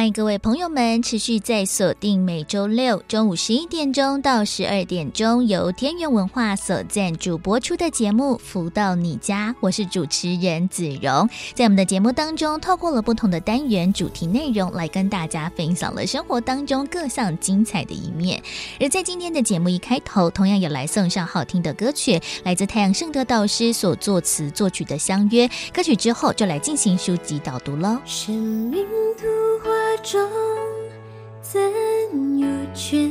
欢迎各位朋友们持续在锁定每周六中午十一点钟到十二点钟由天元文化所赞助播出的节目《福到你家》，我是主持人子荣。在我们的节目当中，透过了不同的单元主题内容，来跟大家分享了生活当中各项精彩的一面。而在今天的节目一开头，同样也来送上好听的歌曲，来自太阳圣德导师所作词作曲的《相约》歌曲之后，就来进行书籍导读喽。中怎有缺？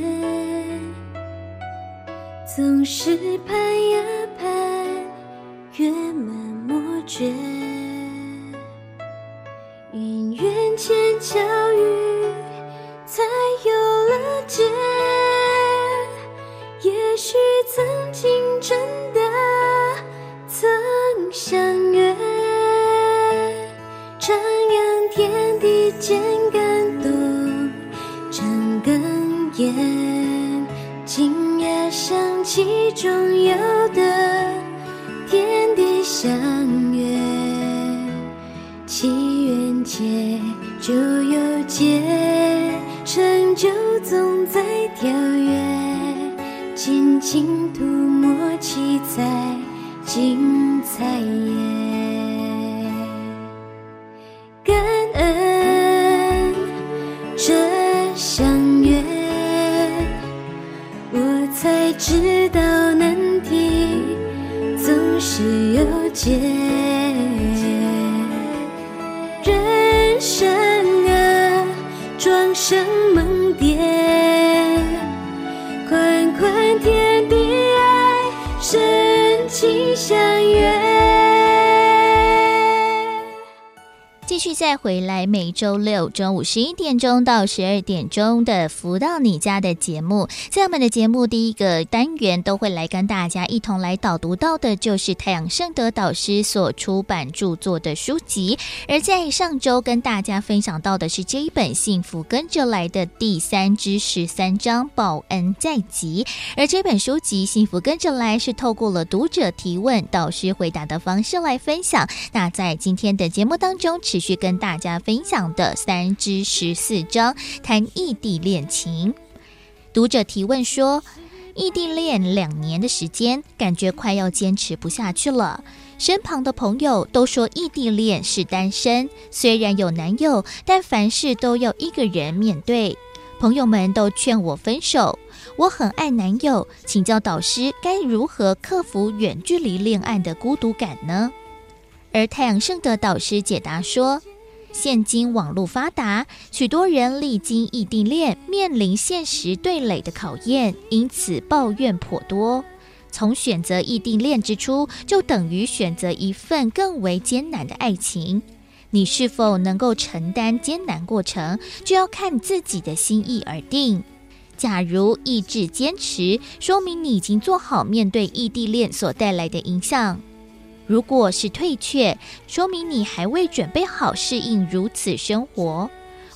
总是盼呀盼，月满莫缺。姻缘前巧遇，才有了结。也许曾经真的曾相约，徜徉天地间。今夜想起中有的天地相约，祈愿结就有结，成就总在跳跃，静静涂抹七彩精彩夜，再回来，每周六中午十一点钟到十二点钟的“福到你家”的节目，在我们的节目第一个单元都会来跟大家一同来导读到的，就是太阳盛德导师所出版著作的书籍。而在上周跟大家分享到的是这一本《幸福跟着来的第三之十三章报恩在即》，而这本书籍《幸福跟着来》是透过了读者提问、导师回答的方式来分享。那在今天的节目当中，持续。跟大家分享的三之十四章谈异地恋情。读者提问说：异地恋两年的时间，感觉快要坚持不下去了。身旁的朋友都说异地恋是单身，虽然有男友，但凡事都要一个人面对。朋友们都劝我分手。我很爱男友，请教导师该如何克服远距离恋爱的孤独感呢？而太阳盛德导师解答说，现今网络发达，许多人历经异地恋，面临现实对垒的考验，因此抱怨颇多。从选择异地恋之初，就等于选择一份更为艰难的爱情。你是否能够承担艰难过程，就要看自己的心意而定。假如意志坚持，说明你已经做好面对异地恋所带来的影响。如果是退却，说明你还未准备好适应如此生活。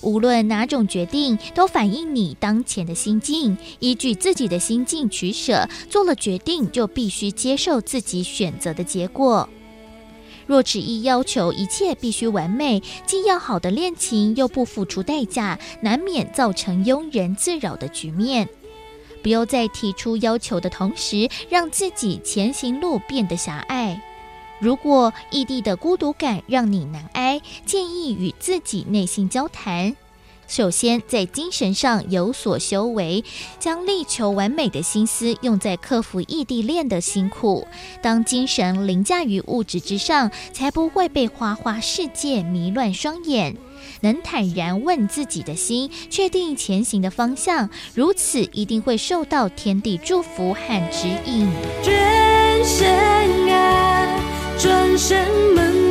无论哪种决定，都反映你当前的心境。依据自己的心境取舍，做了决定就必须接受自己选择的结果。若执意要求一切必须完美，既要好的恋情又不付出代价，难免造成庸人自扰的局面。不要在提出要求的同时，让自己前行路变得狭隘。如果异地的孤独感让你难挨，建议与自己内心交谈。首先，在精神上有所修为，将力求完美的心思用在克服异地恋的辛苦。当精神凌驾于物质之上，才不会被花花世界迷乱双眼。能坦然问自己的心，确定前行的方向，如此一定会受到天地祝福和指引。人生啊！转身门。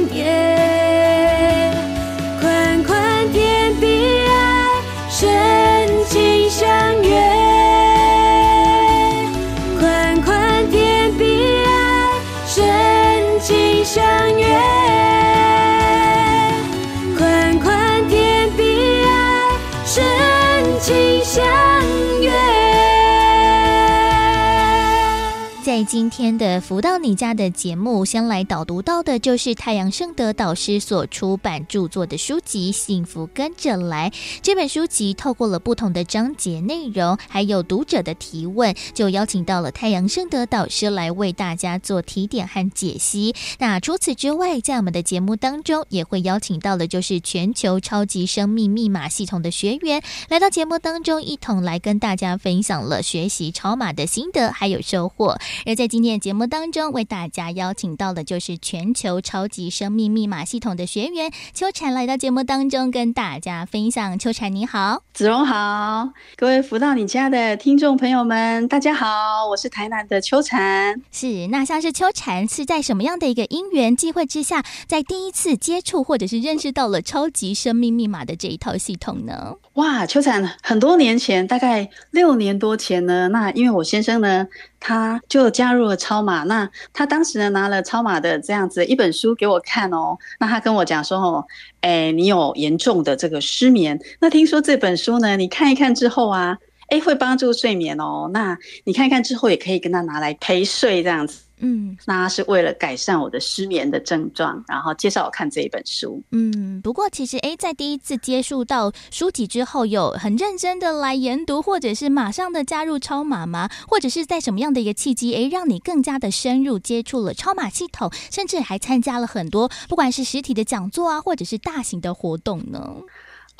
今天的福到你家的节目，先来导读到的就是太阳盛德导师所出版著作的书籍《幸福跟着来》。这本书籍透过了不同的章节内容，还有读者的提问，就邀请到了太阳盛德导师来为大家做提点和解析。那除此之外，在我们的节目当中，也会邀请到的就是全球超级生命密码系统的学员来到节目当中，一同来跟大家分享了学习超码的心得还有收获。而在今天的节目当中，为大家邀请到的就是全球超级生命密码系统的学员秋蝉来到节目当中，跟大家分享。秋蝉你好，子荣好，各位福到你家的听众朋友们，大家好，我是台南的秋蝉。是，那像是秋蝉是在什么样的一个因缘机会之下，在第一次接触或者是认识到了超级生命密码的这一套系统呢？哇，秋蝉很多年前，大概六年多前呢，那因为我先生呢。他就加加入了超马，那他当时呢拿了超马的这样子一本书给我看哦，那他跟我讲说哦，哎，你有严重的这个失眠，那听说这本书呢，你看一看之后啊，哎，会帮助睡眠哦，那你看一看之后也可以跟他拿来陪睡这样子。嗯，那是为了改善我的失眠的症状，然后介绍我看这一本书。嗯，不过其实诶，在第一次接触到书籍之后，有很认真的来研读，或者是马上的加入超马吗？或者是在什么样的一个契机，诶，让你更加的深入接触了超马系统，甚至还参加了很多不管是实体的讲座啊，或者是大型的活动呢？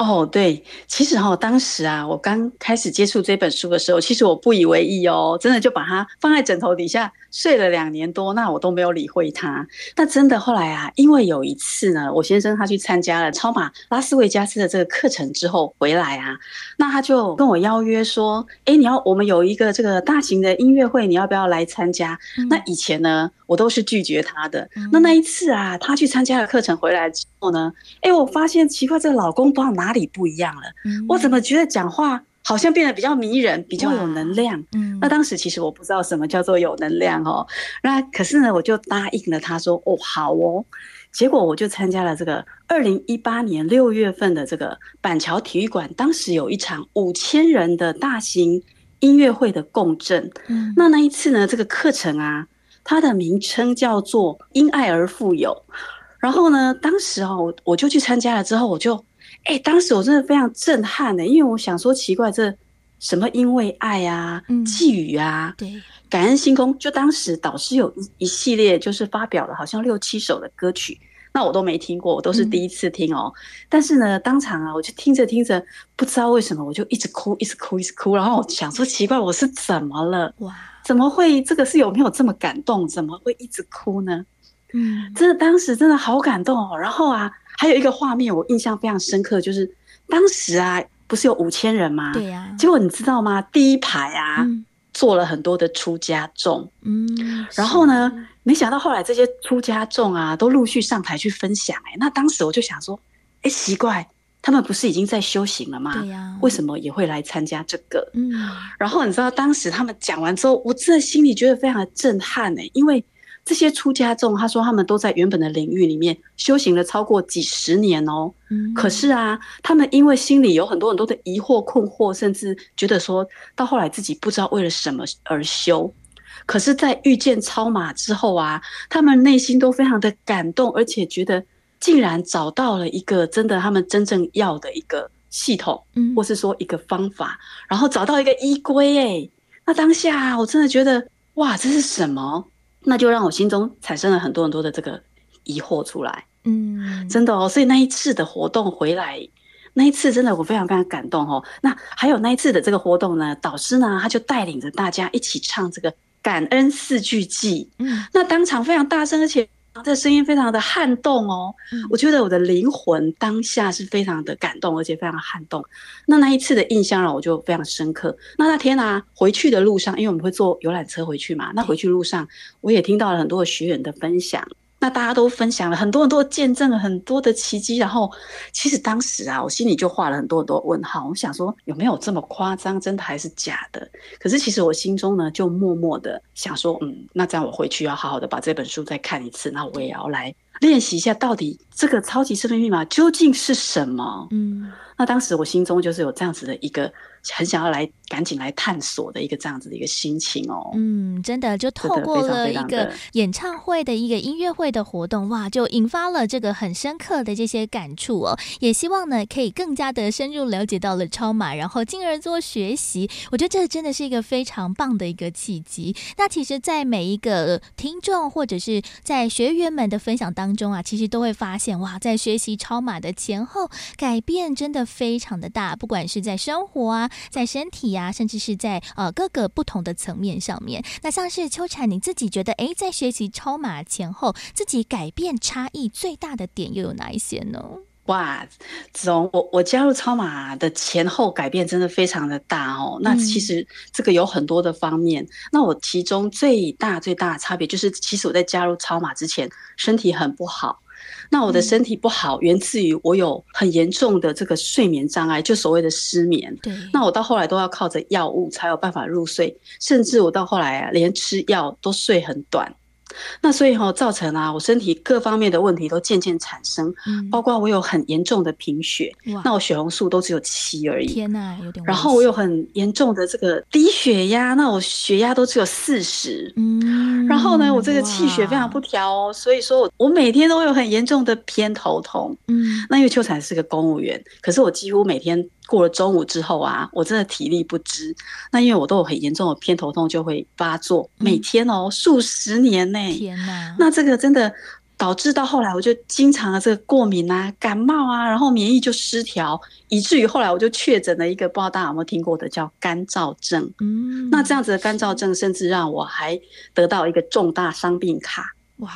哦，对，其实哈、哦，当时啊，我刚开始接触这本书的时候，其实我不以为意哦，真的就把它放在枕头底下睡了两年多，那我都没有理会它。那真的后来啊，因为有一次呢，我先生他去参加了超马拉斯维加斯的这个课程之后回来啊，那他就跟我邀约说，哎，你要我们有一个这个大型的音乐会，你要不要来参加？嗯、那以前呢，我都是拒绝他的。嗯、那那一次啊，他去参加了课程回来之后呢，哎，我发现奇怪，这个老公不知道哪。哪里不一样了？嗯，我怎么觉得讲话好像变得比较迷人，比较有能量？嗯，那当时其实我不知道什么叫做有能量哦。那可是呢，我就答应了他说：“哦，好哦。”结果我就参加了这个二零一八年六月份的这个板桥体育馆，当时有一场五千人的大型音乐会的共振。嗯，那那一次呢，这个课程啊，它的名称叫做“因爱而富有”。然后呢，当时哦，我就去参加了之后，我就。哎、欸，当时我真的非常震撼的，因为我想说奇怪，这什么因为爱啊，嗯、寄语啊，对，感恩星空，就当时导师有一一系列就是发表了好像六七首的歌曲，那我都没听过，我都是第一次听哦。嗯、但是呢，当场啊，我就听着听着，不知道为什么我就一直哭，一直哭，一直哭，然后我想说奇怪，我是怎么了？哇，怎么会这个是有没有这么感动？怎么会一直哭呢？嗯，真的当时真的好感动哦。然后啊。还有一个画面我印象非常深刻，就是当时啊，不是有五千人吗？对呀。结果你知道吗？第一排啊，坐了很多的出家众。嗯。然后呢，没想到后来这些出家众啊，都陆续上台去分享。哎，那当时我就想说，哎，奇怪，他们不是已经在修行了吗？对呀。为什么也会来参加这个？嗯。然后你知道，当时他们讲完之后，我真的心里觉得非常的震撼呢，因为。这些出家众，他说他们都在原本的领域里面修行了超过几十年哦。嗯。可是啊，他们因为心里有很多很多的疑惑、困惑，甚至觉得说到后来自己不知道为了什么而修。可是，在遇见超马之后啊，他们内心都非常的感动，而且觉得竟然找到了一个真的他们真正要的一个系统，嗯，或是说一个方法，然后找到一个依归。哎，那当下我真的觉得哇，这是什么？那就让我心中产生了很多很多的这个疑惑出来，嗯，真的哦，所以那一次的活动回来，那一次真的我非常非常感动哦。那还有那一次的这个活动呢，导师呢他就带领着大家一起唱这个感恩四句记，嗯，那当场非常大声，而且。这声音非常的撼动哦，嗯、我觉得我的灵魂当下是非常的感动，而且非常撼动。那那一次的印象让我就非常深刻。那那天啊，回去的路上，因为我们会坐游览车回去嘛，那回去路上我也听到了很多的学员的分享。那大家都分享了很多很多见证了很多的奇迹，然后其实当时啊，我心里就画了很多很多问号。我想说有没有这么夸张？真的还是假的？可是其实我心中呢，就默默的想说，嗯，那这样我回去要好好的把这本书再看一次，那我也要来练习一下，到底这个超级生命密码究竟是什么？嗯，那当时我心中就是有这样子的一个。很想要来赶紧来探索的一个这样子的一个心情哦，嗯，真的就透过了一个演唱会的一个音乐会的活动，哇，就引发了这个很深刻的这些感触哦。也希望呢，可以更加的深入了解到了超马，然后进而做学习。我觉得这真的是一个非常棒的一个契机。那其实，在每一个听众或者是在学员们的分享当中啊，其实都会发现哇，在学习超马的前后改变真的非常的大，不管是在生活啊。在身体呀、啊，甚至是在呃各个不同的层面上面，那像是秋蝉，你自己觉得，哎，在学习超马前后，自己改变差异最大的点又有哪一些呢？哇，子荣，我我加入超马的前后改变真的非常的大哦。那其实这个有很多的方面，嗯、那我其中最大最大的差别就是，其实我在加入超马之前，身体很不好。那我的身体不好，源自于我有很严重的这个睡眠障碍，就所谓的失眠。对。那我到后来都要靠着药物才有办法入睡，甚至我到后来啊，连吃药都睡很短。那所以哈，造成啊，我身体各方面的问题都渐渐产生，嗯、包括我有很严重的贫血，那我血红素都只有七而已。天哪，有点。然后我有很严重的这个低血压，那我血压都只有四十。嗯。然后呢，我这个气血非常不调哦，所以说我我每天都有很严重的偏头痛。嗯。那因为秋蝉是个公务员，可是我几乎每天。过了中午之后啊，我真的体力不支。那因为我都有很严重的偏头痛，就会发作，每天哦，数十年呢。天哪！那这个真的导致到后来，我就经常的这个过敏啊、感冒啊，然后免疫就失调，以至于后来我就确诊了一个，不知道大家有没有听过的叫干燥症。嗯，那这样子的干燥症，甚至让我还得到一个重大伤病卡。哇，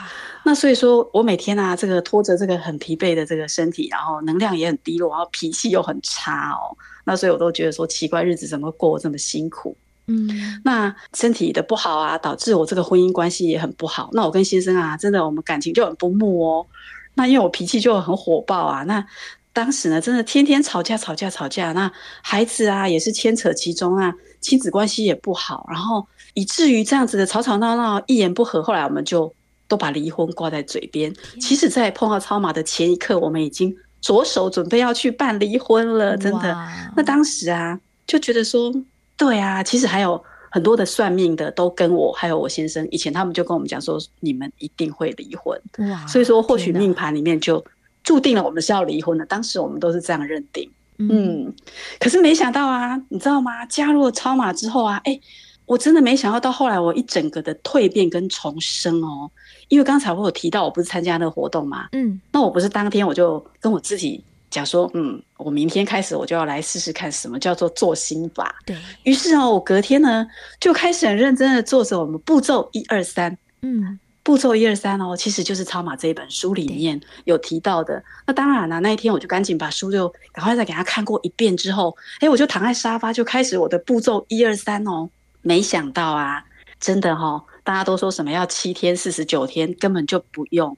那所以说我每天啊，这个拖着这个很疲惫的这个身体，然后能量也很低落，然后脾气又很差哦。那所以我都觉得说奇怪，日子怎么过这么辛苦？嗯，那身体的不好啊，导致我这个婚姻关系也很不好。那我跟先生啊，真的我们感情就很不睦哦。那因为我脾气就很火爆啊，那当时呢，真的天天吵架吵架吵架。那孩子啊，也是牵扯其中啊，亲子关系也不好，然后以至于这样子的吵吵闹闹，一言不合，后来我们就。都把离婚挂在嘴边，其实，在碰到超马的前一刻，我们已经着手准备要去办离婚了。真的，那当时啊，就觉得说，对啊，其实还有很多的算命的都跟我，还有我先生，以前他们就跟我们讲说，你们一定会离婚。哇，所以说，或许命盘里面就注定了我们是要离婚的。当时我们都是这样认定。嗯，可是没想到啊，你知道吗？加入了超马之后啊，哎，我真的没想到，到后来我一整个的蜕变跟重生哦。因为刚才我有提到，我不是参加那个活动嘛，嗯，那我不是当天我就跟我自己讲说，嗯，我明天开始我就要来试试看什么叫做做心法。对，于是哦，我隔天呢就开始很认真的做着我们步骤一二三，嗯，步骤一二三哦，其实就是超马这一本书里面有提到的。那当然了，那一天我就赶紧把书就赶快再给他看过一遍之后，哎，我就躺在沙发就开始我的步骤一二三哦，没想到啊，真的哈、哦。大家都说什么要七天、四十九天，根本就不用。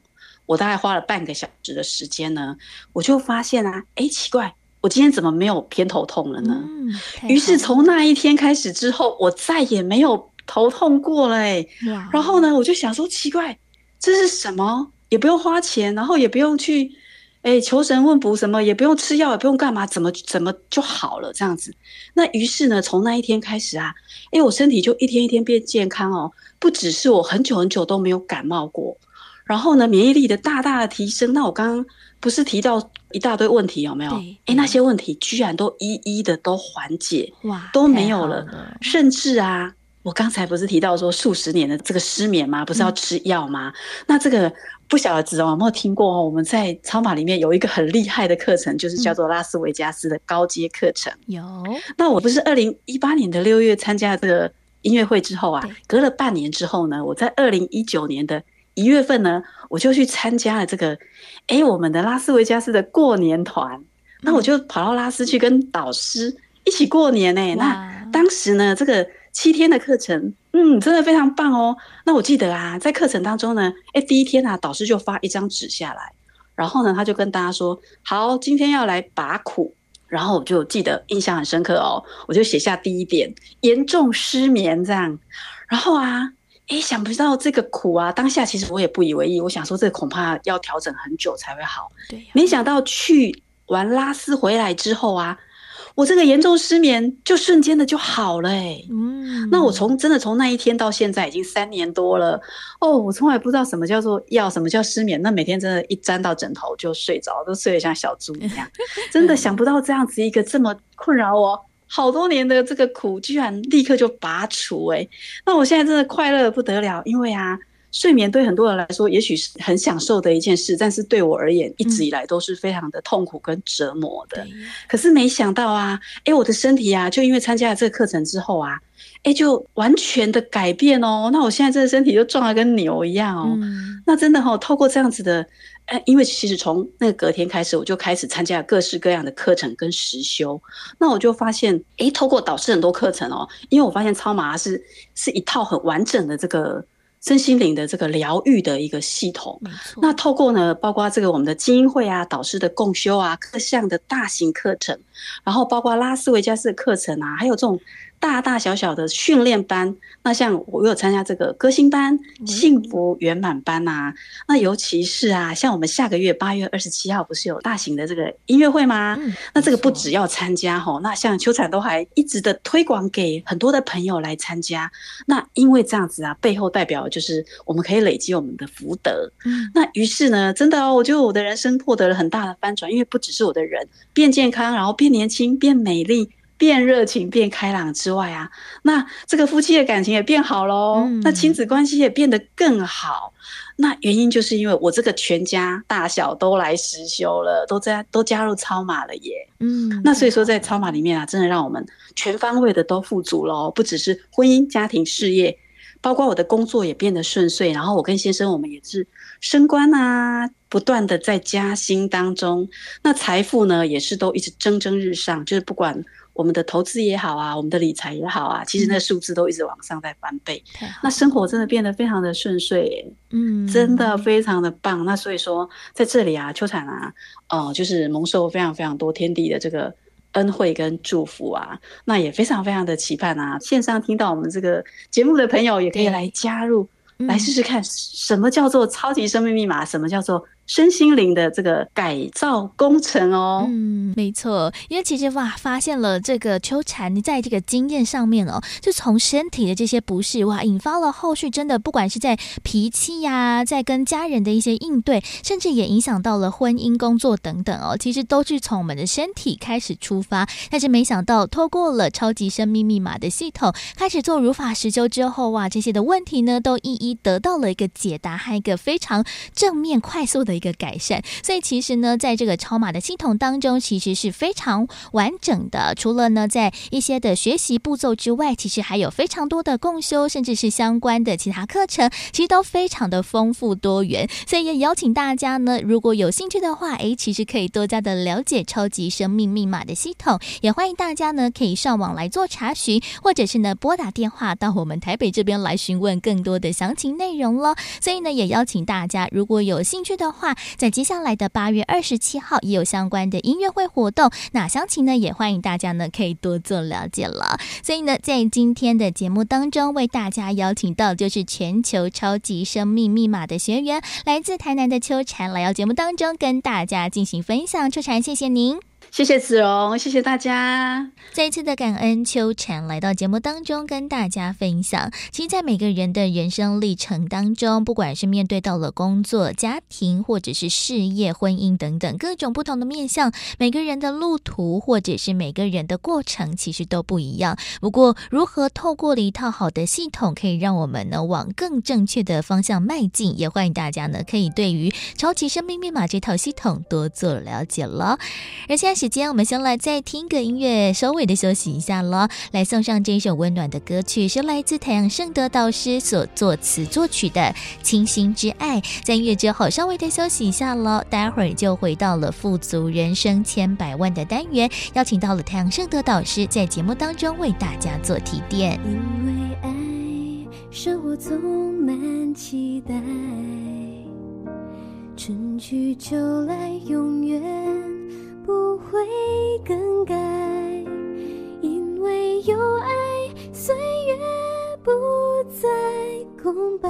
我大概花了半个小时的时间呢，我就发现啊，哎，奇怪，我今天怎么没有偏头痛了呢？嗯、于是从那一天开始之后，我再也没有头痛过了。哎，然后呢，我就想说，奇怪，这是什么？也不用花钱，然后也不用去。哎，求神问卜什么也不用吃药，也不用干嘛，怎么怎么就好了这样子？那于是呢，从那一天开始啊，哎，我身体就一天一天变健康哦。不只是我很久很久都没有感冒过，然后呢，免疫力的大大的提升。那我刚刚不是提到一大堆问题有没有？哎，那些问题居然都一一的都缓解，哇，都没有了。甚至啊，我刚才不是提到说数十年的这个失眠吗？不是要吃药吗？嗯、那这个。不晓得子荣有没有听过哦？我们在超马里面有一个很厉害的课程，就是叫做拉斯维加斯的高阶课程。有。那我不是二零一八年的六月参加这个音乐会之后啊，隔了半年之后呢，我在二零一九年的一月份呢，我就去参加了这个，哎，我们的拉斯维加斯的过年团。那我就跑到拉斯去跟导师一起过年呢。那当时呢，这个。七天的课程，嗯，真的非常棒哦。那我记得啊，在课程当中呢，哎，第一天啊，导师就发一张纸下来，然后呢，他就跟大家说：“好，今天要来拔苦。”然后我就记得印象很深刻哦，我就写下第一点：严重失眠这样。然后啊，哎，想不到这个苦啊，当下其实我也不以为意，我想说这恐怕要调整很久才会好。对啊，没想到去完拉斯回来之后啊。我这个严重失眠就瞬间的就好了哎，嗯，那我从真的从那一天到现在已经三年多了哦，我从来不知道什么叫做药，什么叫失眠，那每天真的，一沾到枕头就睡着，都睡得像小猪一样，真的想不到这样子一个这么困扰我好多年的这个苦，居然立刻就拔除哎，那我现在真的快乐的不得了，因为啊。睡眠对很多人来说，也许是很享受的一件事，但是对我而言，一直以来都是非常的痛苦跟折磨的。嗯、可是没想到啊，哎，我的身体啊，就因为参加了这个课程之后啊，哎，就完全的改变哦。那我现在这个身体就壮得跟牛一样哦。嗯、那真的哈、哦，透过这样子的，哎，因为其实从那个隔天开始，我就开始参加了各式各样的课程跟实修。那我就发现，哎，透过导师很多课程哦，因为我发现超马是是一套很完整的这个。身心灵的这个疗愈的一个系统，那透过呢，包括这个我们的精英会啊，导师的共修啊，各项的大型课程，然后包括拉斯维加斯的课程啊，还有这种。大大小小的训练班，那像我有参加这个歌星班、幸福圆满班呐、啊，那尤其是啊，像我们下个月八月二十七号不是有大型的这个音乐会吗？嗯、那这个不只要参加吼，那像秋产都还一直的推广给很多的朋友来参加。那因为这样子啊，背后代表就是我们可以累积我们的福德。嗯，那于是呢，真的哦，我觉得我的人生获得了很大的翻转，因为不只是我的人变健康，然后变年轻、变美丽。变热情、变开朗之外啊，那这个夫妻的感情也变好喽，嗯、那亲子关系也变得更好。那原因就是因为我这个全家大小都来实修了，都在都加入超马了耶。嗯，那所以说在超马里面啊，真的让我们全方位的都富足喽，不只是婚姻、家庭、事业，包括我的工作也变得顺遂。然后我跟先生，我们也是升官啊，不断的在加薪当中。那财富呢，也是都一直蒸蒸日上，就是不管。我们的投资也好啊，我们的理财也好啊，其实那数字都一直往上在翻倍。嗯、那生活真的变得非常的顺遂，嗯，真的非常的棒。那所以说，在这里啊，秋产啊，呃，就是蒙受非常非常多天地的这个恩惠跟祝福啊，那也非常非常的期盼啊，线上听到我们这个节目的朋友也可以来加入，嗯、来试试看什么叫做超级生命密码，什么叫做。身心灵的这个改造工程哦，嗯，没错，因为其实哇，发现了这个秋蝉在这个经验上面哦，就从身体的这些不适哇，引发了后续真的不管是在脾气呀、在跟家人的一些应对，甚至也影响到了婚姻、工作等等哦，其实都是从我们的身体开始出发。但是没想到，透过了超级生命密码的系统开始做如法实修之后哇，这些的问题呢，都一一得到了一个解答，还有一个非常正面、快速的。一个改善，所以其实呢，在这个超码的系统当中，其实是非常完整的。除了呢，在一些的学习步骤之外，其实还有非常多的共修，甚至是相关的其他课程，其实都非常的丰富多元。所以也邀请大家呢，如果有兴趣的话，诶，其实可以多加的了解超级生命密码的系统。也欢迎大家呢，可以上网来做查询，或者是呢，拨打电话到我们台北这边来询问更多的详情内容了。所以呢，也邀请大家，如果有兴趣的话，在接下来的八月二十七号也有相关的音乐会活动，那详情呢也欢迎大家呢可以多做了解了。所以呢，在今天的节目当中，为大家邀请到就是全球超级生命密码的学员，来自台南的秋蝉来到节目当中跟大家进行分享。秋蝉，谢谢您。谢谢子荣，谢谢大家。再一次的感恩秋蝉来到节目当中跟大家分享。其实，在每个人的人生历程当中，不管是面对到了工作、家庭，或者是事业、婚姻等等各种不同的面向，每个人的路途或者是每个人的过程，其实都不一样。不过，如何透过了一套好的系统，可以让我们呢往更正确的方向迈进？也欢迎大家呢可以对于超级生命密码这套系统多做了解了。而现在。时间，我们先来再听个音乐，收尾的休息一下了。来送上这首温暖的歌曲，是来自太阳盛德导师所作词作曲的《清新之爱》。在音乐之后，稍微的休息一下了，待会儿就回到了富足人生千百万的单元，邀请到了太阳盛德导师在节目当中为大家做提点。因为爱，生活充满期待，春去秋来，永远。不会更改，因为有爱，岁月不再空白，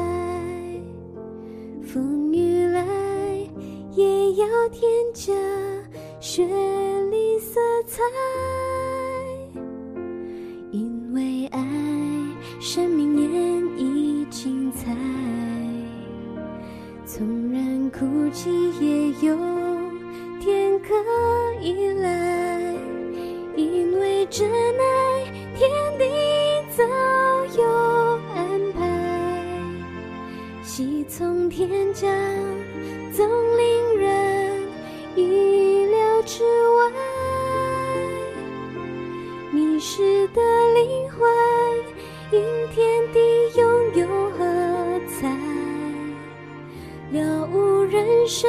风雨来也要添加绚丽色彩，因为爱，生命演绎精彩，纵然哭泣也有依赖，因为真爱，天地。早有安排，喜从天降，总令人意料之外。迷失的灵魂，因天地拥有喝彩，了悟人生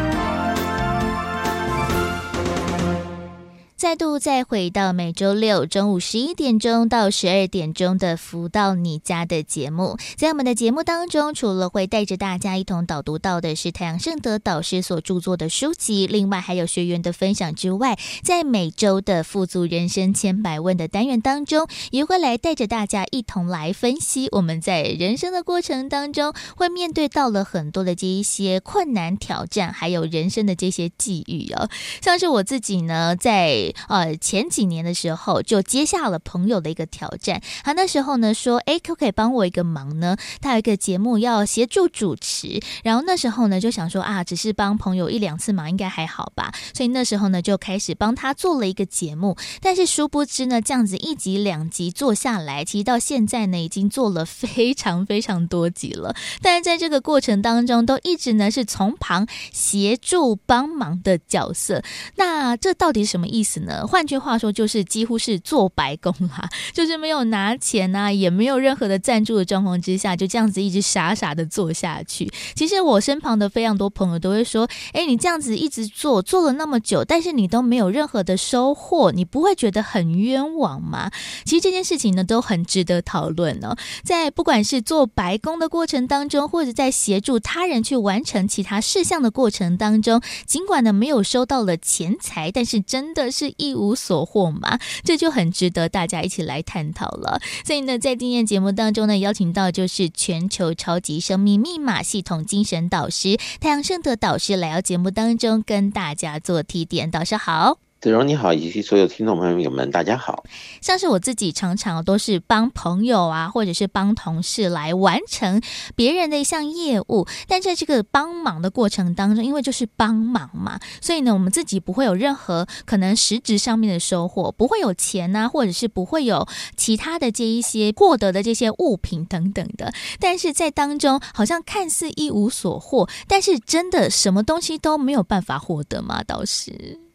再度再回到每周六中午十一点钟到十二点钟的“福到你家”的节目，在我们的节目当中，除了会带着大家一同导读到的是太阳圣德导师所著作的书籍，另外还有学员的分享之外，在每周的“富足人生千百问”的单元当中，也会来带着大家一同来分析我们在人生的过程当中会面对到了很多的这一些困难挑战，还有人生的这些际遇哦，像是我自己呢，在呃，前几年的时候就接下了朋友的一个挑战，他那时候呢说，哎，可不可以帮我一个忙呢？他有一个节目要协助主持，然后那时候呢就想说啊，只是帮朋友一两次忙应该还好吧，所以那时候呢就开始帮他做了一个节目，但是殊不知呢，这样子一集两集做下来，其实到现在呢已经做了非常非常多集了，但是在这个过程当中都一直呢是从旁协助帮忙的角色，那这到底什么意思？呢？换句话说，就是几乎是做白工啦，就是没有拿钱啊，也没有任何的赞助的状况之下，就这样子一直傻傻的做下去。其实我身旁的非常多朋友都会说：“哎，你这样子一直做，做了那么久，但是你都没有任何的收获，你不会觉得很冤枉吗？”其实这件事情呢，都很值得讨论哦。在不管是做白工的过程当中，或者在协助他人去完成其他事项的过程当中，尽管呢没有收到了钱财，但是真的是。一无所获嘛，这就很值得大家一起来探讨了。所以呢，在今天节目当中呢，邀请到就是全球超级生命密码系统精神导师太阳圣德导师来到节目当中，跟大家做提点。导师好。子荣你好，以及所有听众朋友们，大家好。像是我自己常常都是帮朋友啊，或者是帮同事来完成别人的一项业务，但在这个帮忙的过程当中，因为就是帮忙嘛，所以呢，我们自己不会有任何可能实质上面的收获，不会有钱啊，或者是不会有其他的这一些获得的这些物品等等的。但是在当中，好像看似一无所获，但是真的什么东西都没有办法获得吗？倒是。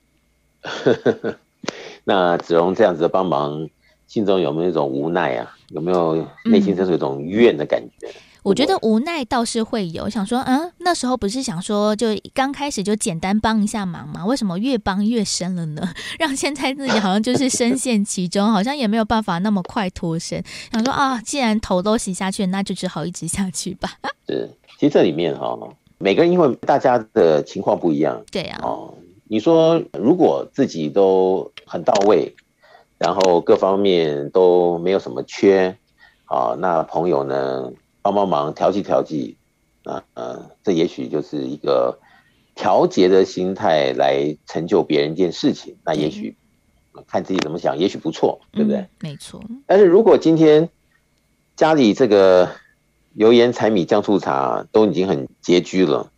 那子荣这样子的帮忙，心中有没有一种无奈啊？有没有内心就是有一种怨的感觉？嗯，我觉得无奈倒是会有，想说，嗯，那时候不是想说，就刚开始就简单帮一下忙吗？为什么越帮越深了呢？让现在自己好像就是深陷其中，好像也没有办法那么快脱身。想说啊，既然头都洗下去，那就只好一直下去吧。是，其实这里面哈，每个人因为大家的情况不一样，对啊。哦你说如果自己都很到位，然后各方面都没有什么缺，啊，那朋友呢帮帮忙调剂调剂，啊呃，这也许就是一个调节的心态来成就别人一件事情，那也许看自己怎么想，也许不错，对不对？嗯，没错。但是如果今天家里这个油盐柴米酱醋茶都已经很拮据了，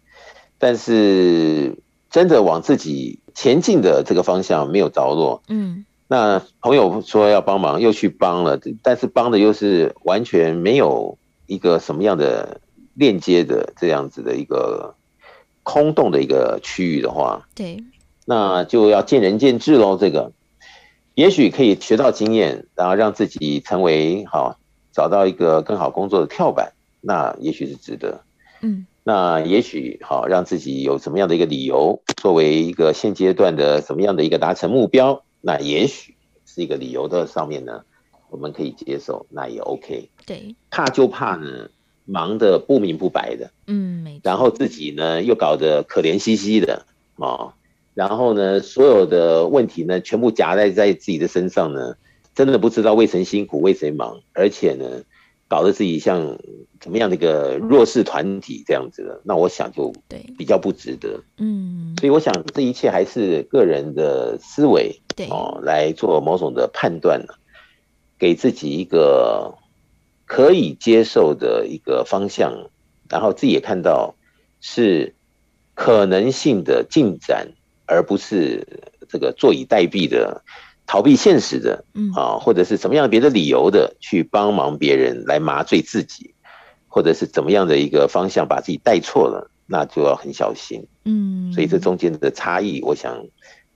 但是真的往自己前进的这个方向没有着落，嗯。那朋友说要帮忙，又去帮了，但是帮的又是完全没有一个什么样的链接的这样子的一个空洞的一个区域的话，对，那就要见仁见智喽。这个也许可以学到经验，然后让自己成为好，找到一个更好工作的跳板，那也许是值得。嗯，那也许好，让自己有什么样的一个理由，作为一个现阶段的什么样的一个达成目标。那也许是一个理由的上面呢，我们可以接受，那也 OK。对，怕就怕呢，忙得不明不白的，嗯，没错。然后自己呢又搞得可怜兮兮的啊，然后呢所有的问题呢全部夹在在自己的身上呢，真的不知道为谁辛苦为谁忙，而且呢。搞得自己像怎么样的一个弱势团体这样子的，那我想就比较不值得。嗯，所以我想这一切还是个人的思维，对哦，来做某种的判断呢，给自己一个可以接受的一个方向，然后自己也看到是可能性的进展，而不是这个坐以待毙的。逃避现实的，嗯啊，或者是什么样别的理由的去帮忙别人来麻醉自己，或者是怎么样的一个方向把自己带错了，那就要很小心。嗯，所以这中间的差异，我想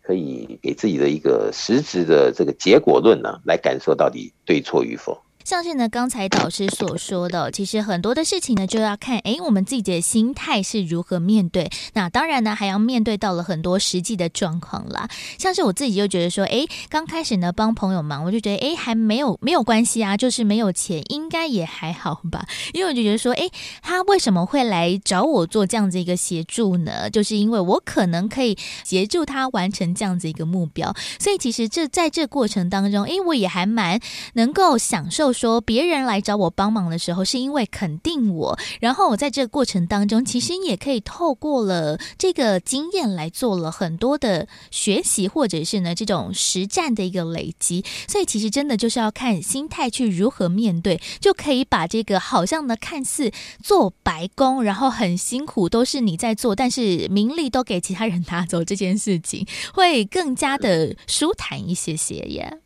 可以给自己的一个实质的这个结果论呢，来感受到底对错与否。像是呢，刚才导师所说的，其实很多的事情呢，就要看，诶，我们自己的心态是如何面对。那当然呢，还要面对到了很多实际的状况啦。像是我自己就觉得说，诶，刚开始呢帮朋友忙，我就觉得，诶，还没有没有关系啊，就是没有钱，应该也还好吧。因为我就觉得说，诶，他为什么会来找我做这样子一个协助呢？就是因为我可能可以协助他完成这样子一个目标。所以其实这在这过程当中，诶，我也还蛮能够享受。说别人来找我帮忙的时候，是因为肯定我，然后我在这个过程当中，其实也可以透过了这个经验来做了很多的学习，或者是呢这种实战的一个累积。所以其实真的就是要看心态去如何面对，就可以把这个好像呢看似做白工，然后很辛苦都是你在做，但是名利都给其他人拿走这件事情，会更加的舒坦一些些耶。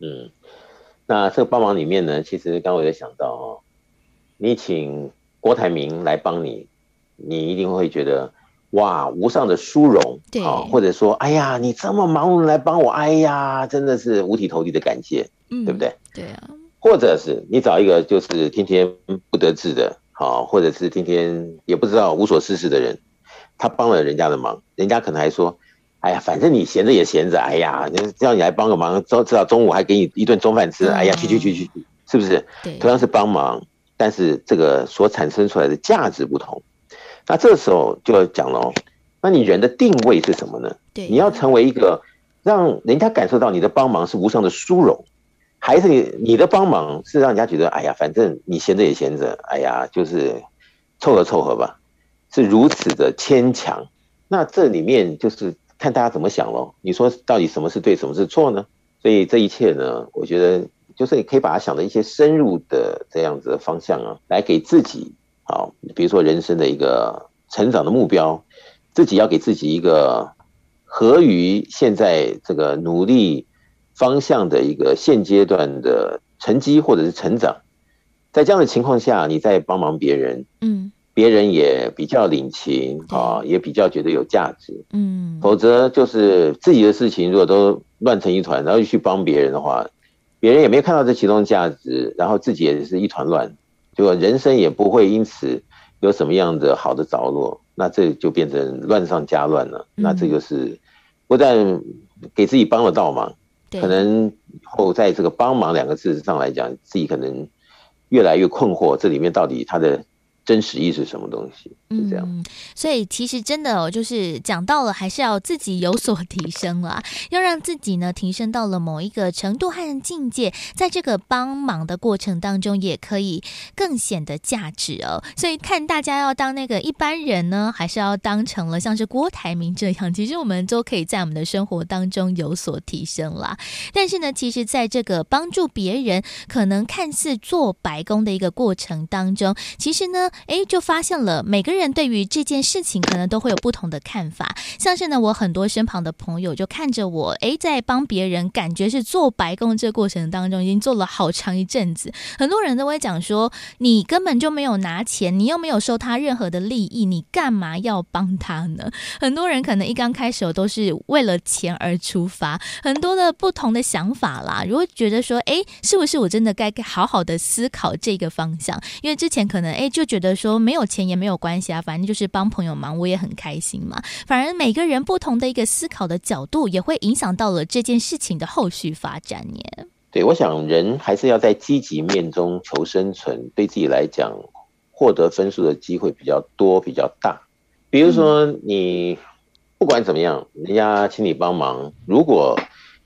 嗯。那这个帮忙里面呢，其实刚刚我也想到哦，你请郭台铭来帮你，你一定会觉得哇，无上的殊荣，对，或者说，哎呀，你这么忙碌来帮我，哎呀，真的是五体投地的感谢，嗯，对不对？对啊。或者是你找一个就是天天不得志的，好，或者是天天也不知道无所事事的人，他帮了人家的忙，人家可能还说。哎呀，反正你闲着也闲着，哎呀，叫你来帮个忙，至少中午还给你一顿中饭吃，哎呀，去去去去去，是不是？同样是帮忙，但是这个所产生出来的价值不同。那这个时候就要讲了，那你人的定位是什么呢？对，你要成为一个让人家感受到你的帮忙是无上的殊荣，还是你你的帮忙是让人家觉得，哎呀，反正你闲着也闲着，哎呀，就是凑合凑合吧，是如此的牵强。那这里面就是。看大家怎么想咯，你说到底什么是对，什么是错呢？所以这一切呢，我觉得就是你可以把它想的一些深入的这样子的方向啊，来给自己好，比如说人生的一个成长的目标，自己要给自己一个合于现在这个努力方向的一个现阶段的成绩或者是成长，在这样的情况下，你再帮忙别人，嗯。别人也比较领情啊，也比较觉得有价值。嗯，否则就是自己的事情如果都乱成一团，然后去帮别人的话，别人也没看到这其中的价值，然后自己也是一团乱，结果人生也不会因此有什么样的好的着落，那这就变成乱上加乱了。那这就是不但给自己帮了倒忙，可能以后在这个帮忙两个字上来讲，自己可能越来越困惑，这里面到底他的。真实意是什么东西？是这样。所以其实真的哦，就是讲到了，还是要自己有所 提升啦，要让自己呢提升到了某一个程度和境界，在这个帮忙的过程当中，也可以更显得价值哦。所以看大家要当那个一般人呢，还是要当成了像是郭台铭这样，其实我们都可以在我们的生活当中有所提升啦。但是呢，其实在这个帮助别人，可能看似做白工的一个过程当中，其实呢。哎，就发现了每个人对于这件事情可能都会有不同的看法。像是呢，我很多身旁的朋友就看着我，哎，在帮别人，感觉是做白工这过程当中，已经做了好长一阵子。很多人都会讲说，你根本就没有拿钱，你又没有收他任何的利益，你干嘛要帮他呢？很多人可能一刚开始都是为了钱而出发，很多的不同的想法啦。如果觉得说，哎，是不是我真的该好好的思考这个方向？因为之前可能哎就觉得。的说没有钱也没有关系啊，反正就是帮朋友忙，我也很开心嘛。反而每个人不同的一个思考的角度，也会影响到了这件事情的后续发展耶。对，我想人还是要在积极面中求生存，对自己来讲，获得分数的机会比较多，比较大。比如说，你不管怎么样，人家请你帮忙，如果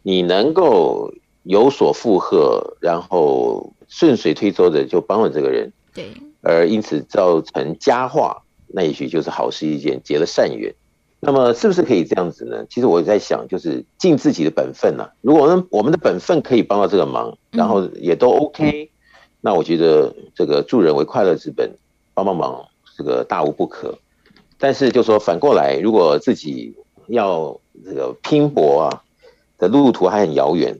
你能够有所附和，然后顺水推舟的就帮了这个人，对。而因此造成佳话，那也许就是好事一件，结了善缘。那么是不是可以这样子呢？其实我在想，就是尽自己的本分呐、啊。如果我们我们的本分可以帮到这个忙，然后也都 OK，那我觉得这个助人为快乐之本，帮帮忙这个大无不可。但是就说反过来，如果自己要这个拼搏啊的路途还很遥远，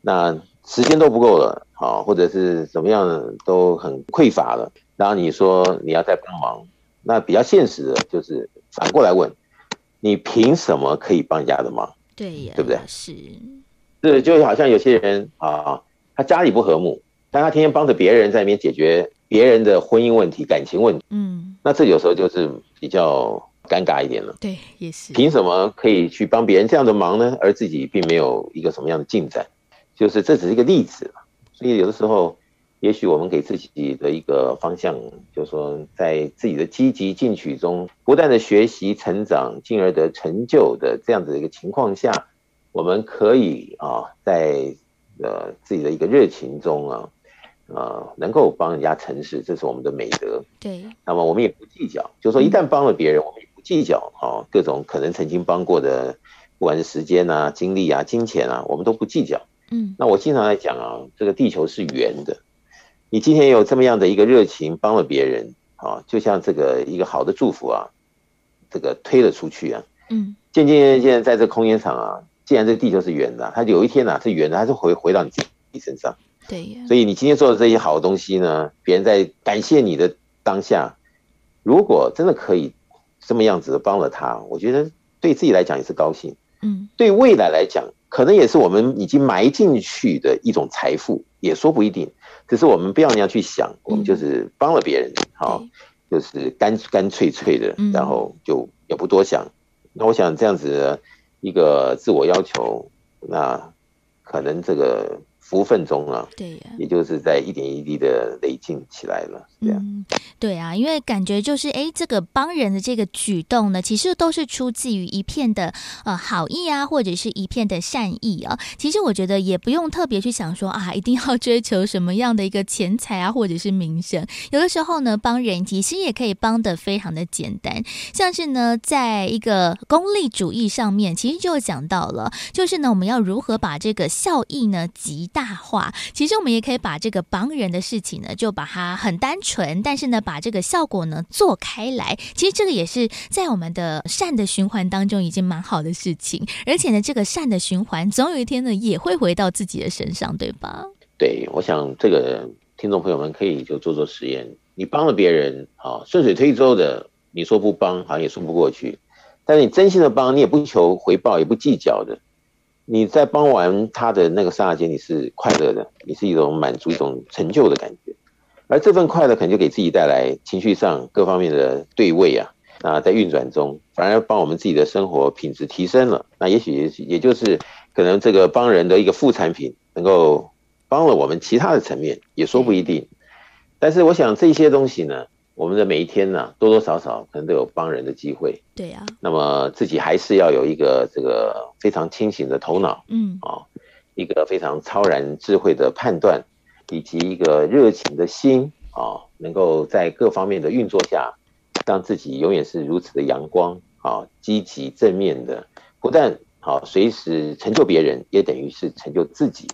那时间都不够了。好，或者是怎么样都很匮乏了。然后你说你要再帮忙，那比较现实的就是反过来问，你凭什么可以帮人家的忙？对呀，对不对？是，是就好像有些人啊，他家里不和睦，但他天天帮着别人在那边解决别人的婚姻问题、感情问题。嗯，那这有时候就是比较尴尬一点了。对，也是。凭什么可以去帮别人这样的忙呢？而自己并没有一个什么样的进展？就是这只是一个例子。所以有的时候，也许我们给自己的一个方向，就是说，在自己的积极进取中，不断的学习成长，进而得成就的这样子的一个情况下，我们可以啊，在呃自己的一个热情中啊，呃，能够帮人家成事，这是我们的美德。对。那么我们也不计较，就是说，一旦帮了别人，我们也不计较啊，各种可能曾经帮过的，不管是时间啊、精力啊、金钱啊，我们都不计较。嗯，那我经常在讲啊，这个地球是圆的。你今天有这么样的一个热情，帮了别人啊，就像这个一个好的祝福啊，这个推了出去啊。嗯，渐渐渐渐在这个空间场啊，既然这个地球是圆的，它有一天啊是圆的，它是回回到你自己身上。对呀。所以你今天做的这些好东西呢，别人在感谢你的当下，如果真的可以这么样子的帮了他，我觉得对自己来讲也是高兴。嗯，对未来来讲。可能也是我们已经埋进去的一种财富，也说不一定。只是我们不要那样去想，我们就是帮了别人，好，就是干干脆脆的，然后就也不多想。那我想这样子一个自我要求，那可能这个。福分中啊，对呀，也就是在一点一滴的累进起来了，这样。嗯，对啊，因为感觉就是，哎，这个帮人的这个举动呢，其实都是出自于一片的呃好意啊，或者是一片的善意啊。其实我觉得也不用特别去想说啊，一定要追求什么样的一个钱财啊，或者是名声。有的时候呢，帮人其实也可以帮的非常的简单，像是呢，在一个功利主义上面，其实就讲到了，就是呢，我们要如何把这个效益呢极大。大话，其实我们也可以把这个帮人的事情呢，就把它很单纯，但是呢，把这个效果呢做开来。其实这个也是在我们的善的循环当中已经蛮好的事情，而且呢，这个善的循环总有一天呢也会回到自己的身上，对吧？对，我想这个听众朋友们可以就做做实验。你帮了别人，啊，顺水推舟的，你说不帮好像也说不过去，但是你真心的帮，你也不求回报，也不计较的。你在帮完他的那个刹那间，你是快乐的，你是一种满足、一种成就的感觉，而这份快乐可能就给自己带来情绪上各方面的对位啊啊，在运转中，反而帮我们自己的生活品质提升了。那也许也也就是可能这个帮人的一个副产品，能够帮了我们其他的层面，也说不一定。但是我想这些东西呢，我们的每一天呢，多多少少可能都有帮人的机会。对呀。那么自己还是要有一个这个非常清醒的头脑，嗯啊，一个非常超然智慧的判断，以及一个热情的心啊，能够在各方面的运作下，让自己永远是如此的阳光啊，积极正面的，不但好随时成就别人，也等于是成就自己。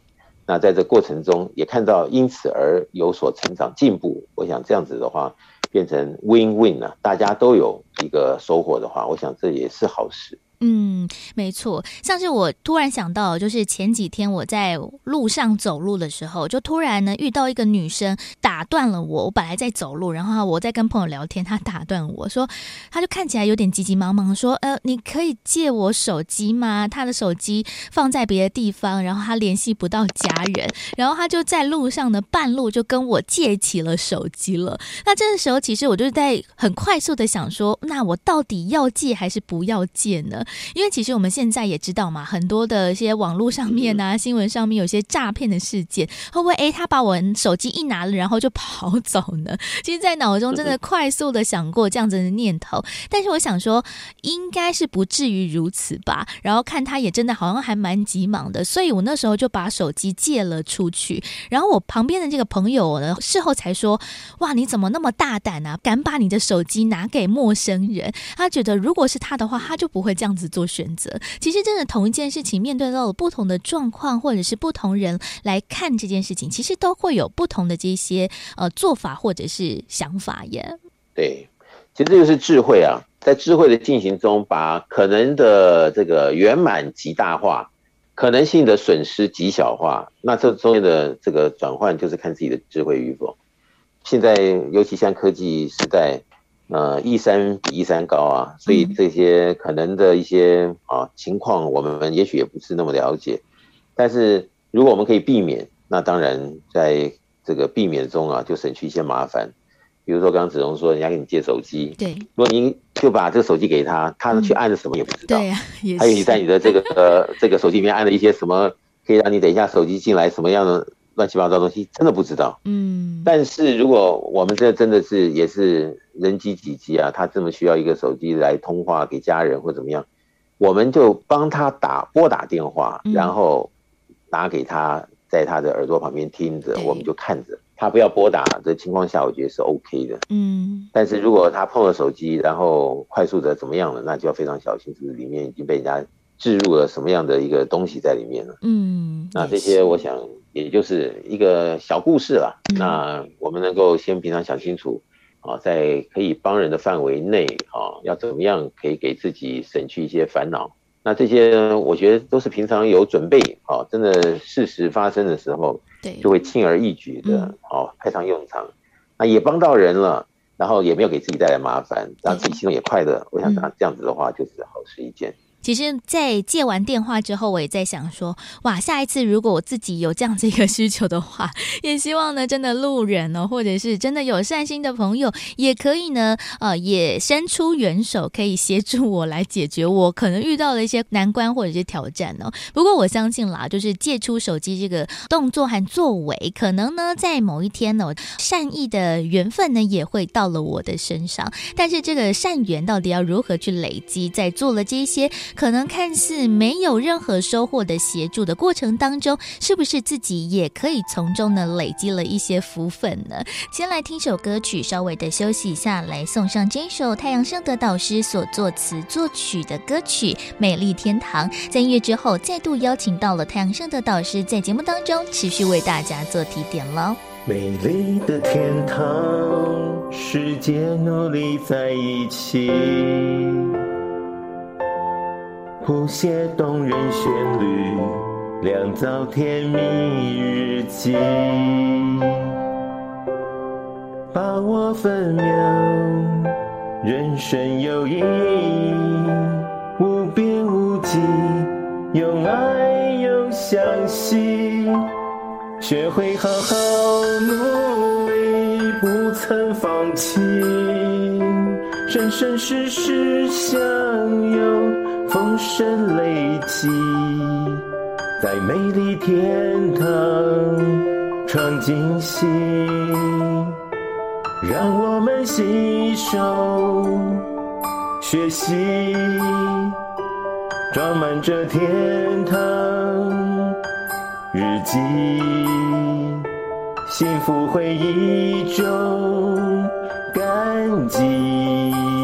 那在这过程中，也看到因此而有所成长进步。我想这样子的话。变成 win win 了，大家都有一个收获的话，我想这也是好事。嗯，没错，像是我突然想到，就是前几天我在路上走路的时候，就突然呢遇到一个女生打断了我。我本来在走路，然后我在跟朋友聊天，她打断我说，她就看起来有点急急忙忙说：“呃，你可以借我手机吗？她的手机放在别的地方，然后她联系不到家人，然后她就在路上的半路就跟我借起了手机了。那这个时候，其实我就是在很快速的想说，那我到底要借还是不要借呢？因为其实我们现在也知道嘛，很多的一些网络上面啊，新闻上面有些诈骗的事件，会不会诶，他把我手机一拿了，然后就跑走呢？其实，在脑中真的快速的想过这样子的念头，但是我想说，应该是不至于如此吧。然后看他也真的好像还蛮急忙的，所以我那时候就把手机借了出去。然后我旁边的这个朋友呢，事后才说：“哇，你怎么那么大胆啊？敢把你的手机拿给陌生人？”他觉得如果是他的话，他就不会这样子。做选择，其实真的同一件事情，面对到了不同的状况，或者是不同人来看这件事情，其实都会有不同的这些呃做法或者是想法耶。对，其实这就是智慧啊，在智慧的进行中，把可能的这个圆满极大化，可能性的损失极小化。那这中间的这个转换，就是看自己的智慧与否。现在尤其像科技时代。呃，一山比一山高啊，所以这些可能的一些啊情况，我们也许也不是那么了解。但是如果我们可以避免，那当然在这个避免中啊，就省去一些麻烦。比如说刚刚子龙说，人家给你借手机，对，如果您就把这个手机给他，他去按了什么也不知道。对呀，还有你在你的这个呃 这个手机里面按了一些什么，可以让你等一下手机进来什么样的。乱七八糟东西真的不知道，嗯，但是如果我们这真的是也是人机几机啊，他这么需要一个手机来通话给家人或怎么样，我们就帮他打拨打电话，然后拿给他，在他的耳朵旁边听着，我们就看着他不要拨打的情况下，我觉得是 OK 的，嗯，但是如果他碰了手机，然后快速的怎么样了，那就要非常小心，是不是里面已经被人家置入了什么样的一个东西在里面了？嗯，那这些我想。也就是一个小故事了。那我们能够先平常想清楚，啊，在可以帮人的范围内，啊，要怎么样可以给自己省去一些烦恼。那这些我觉得都是平常有准备，啊，真的事实发生的时候，对，就会轻而易举的，哦，派上用场。那也帮到人了，然后也没有给自己带来麻烦，让自己心中也快乐。我想这样子的话，就是好事一件。其实，在接完电话之后，我也在想说，哇，下一次如果我自己有这样子一个需求的话，也希望呢，真的路人哦，或者是真的有善心的朋友，也可以呢，呃，也伸出援手，可以协助我来解决我可能遇到的一些难关或者是挑战哦。不过我相信啦，就是借出手机这个动作和作为，可能呢，在某一天呢，善意的缘分呢，也会到了我的身上。但是这个善缘到底要如何去累积，在做了这些。可能看似没有任何收获的协助的过程当中，是不是自己也可以从中呢累积了一些福分呢？先来听首歌曲，稍微的休息一下，来送上这首太阳盛德导师所作词作曲的歌曲《美丽天堂》。在音乐之后，再度邀请到了太阳盛德导师，在节目当中持续为大家做提点喽。美丽的天堂，世界努力在一起。谱写动人旋律，酿造甜蜜日记，把握分秒，人生有意义，无边无际，有爱又相惜，学会好好努力，不曾放弃，生生世世相拥。风声雷起，在美丽天堂创惊喜，让我们携手学习，装满着天堂日记，幸福回忆中感激。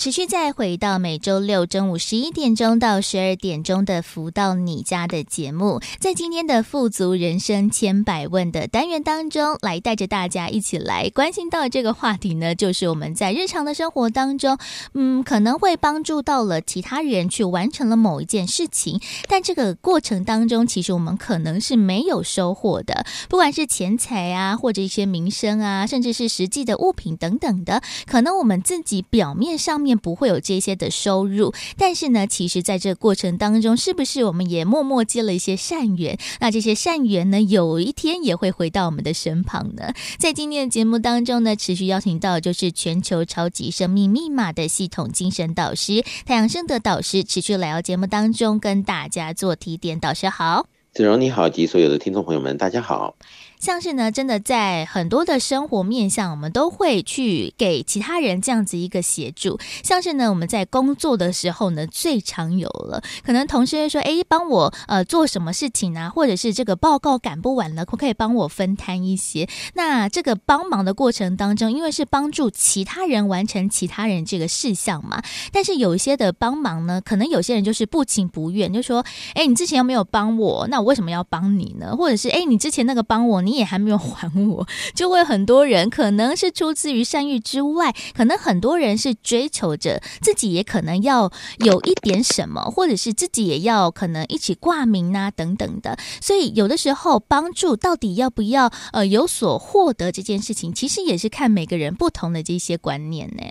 持续再回到每周六中午十一点钟到十二点钟的“福到你家”的节目，在今天的“富足人生千百问”的单元当中，来带着大家一起来关心到这个话题呢，就是我们在日常的生活当中，嗯，可能会帮助到了其他人去完成了某一件事情，但这个过程当中，其实我们可能是没有收获的，不管是钱财啊，或者一些名声啊，甚至是实际的物品等等的，可能我们自己表面上面。不会有这些的收入，但是呢，其实在这个过程当中，是不是我们也默默结了一些善缘？那这些善缘呢，有一天也会回到我们的身旁呢？在今天的节目当中呢，持续邀请到就是全球超级生命密码的系统精神导师太阳盛德导师，持续来到节目当中跟大家做提点。导师好，子荣你好，及所有的听众朋友们，大家好。像是呢，真的在很多的生活面向，我们都会去给其他人这样子一个协助。像是呢，我们在工作的时候呢，最常有了，可能同事会说：“哎，帮我呃做什么事情啊？或者是这个报告赶不完了，可不可以帮我分摊一些？”那这个帮忙的过程当中，因为是帮助其他人完成其他人这个事项嘛，但是有一些的帮忙呢，可能有些人就是不情不愿，就说：“哎，你之前又没有帮我，那我为什么要帮你呢？”或者是：“哎，你之前那个帮我，你。”你也还没有还我，就会很多人可能是出自于善意之外，可能很多人是追求着自己也可能要有一点什么，或者是自己也要可能一起挂名啊等等的。所以有的时候帮助到底要不要呃有所获得这件事情，其实也是看每个人不同的这些观念呢。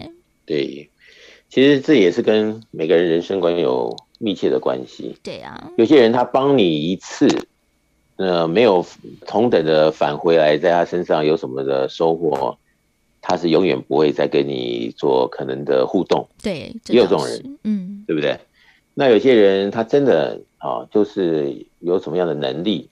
对，其实这也是跟每个人人生观有密切的关系。对啊，有些人他帮你一次。呃，没有同等的返回来，在他身上有什么的收获，他是永远不会再跟你做可能的互动。对，也有这种人，嗯，对不对？那有些人他真的啊，就是有什么样的能力，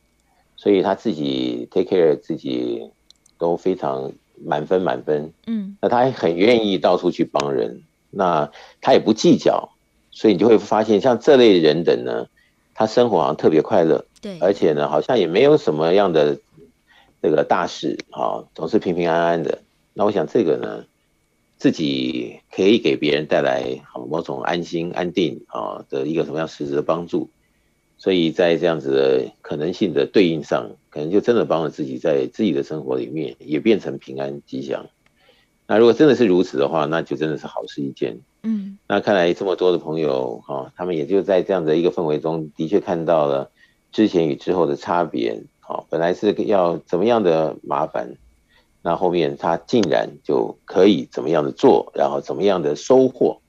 所以他自己 take care 自己都非常满分满分，嗯，那他还很愿意到处去帮人，那他也不计较，所以你就会发现像这类人等呢，他生活好像特别快乐。对，而且呢，好像也没有什么样的这个大事啊，总是平平安安的。那我想这个呢，自己可以给别人带来好某种安心、安定啊的一个什么样实质的帮助。所以在这样子的可能性的对应上，可能就真的帮了自己，在自己的生活里面也变成平安吉祥。那如果真的是如此的话，那就真的是好事一件。嗯，那看来这么多的朋友哈，他们也就在这样的一个氛围中，的确看到了。之前与之后的差别，好，本来是要怎么样的麻烦，那后面他竟然就可以怎么样的做，然后怎么样的收获。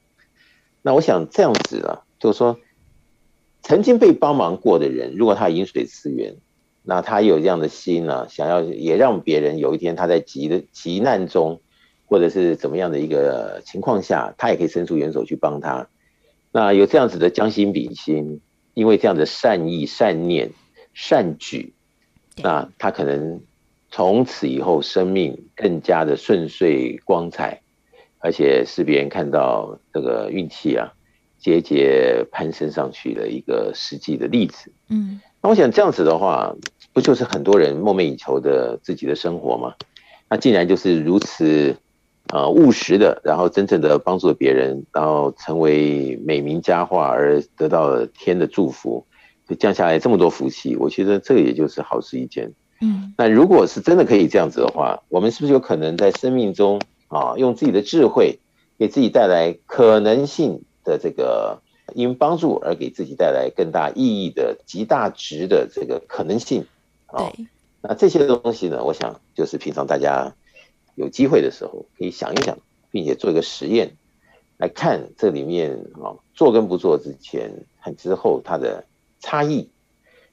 那我想这样子啊，就是说，曾经被帮忙过的人，如果他饮水思源，那他有这样的心呢，想要也让别人有一天他在急的急难中，或者是怎么样的一个情况下，他也可以伸出援手去帮他。那有这样子的将心比心。因为这样的善意、善念、善举，那他可能从此以后生命更加的顺遂光彩，而且是别人看到这个运气啊节节攀升上去的一个实际的例子。嗯，那我想这样子的话，不就是很多人梦寐以求的自己的生活吗？那竟然就是如此。啊，务实的，然后真正的帮助了别人，然后成为美名佳话，而得到了天的祝福，就降下来这么多福气，我觉得这个也就是好事一件。嗯，那如果是真的可以这样子的话，我们是不是有可能在生命中啊，用自己的智慧，给自己带来可能性的这个，因帮助而给自己带来更大意义的极大值的这个可能性？啊，那这些东西呢，我想就是平常大家。有机会的时候，可以想一想，并且做一个实验，来看这里面啊，做跟不做之前和之后它的差异。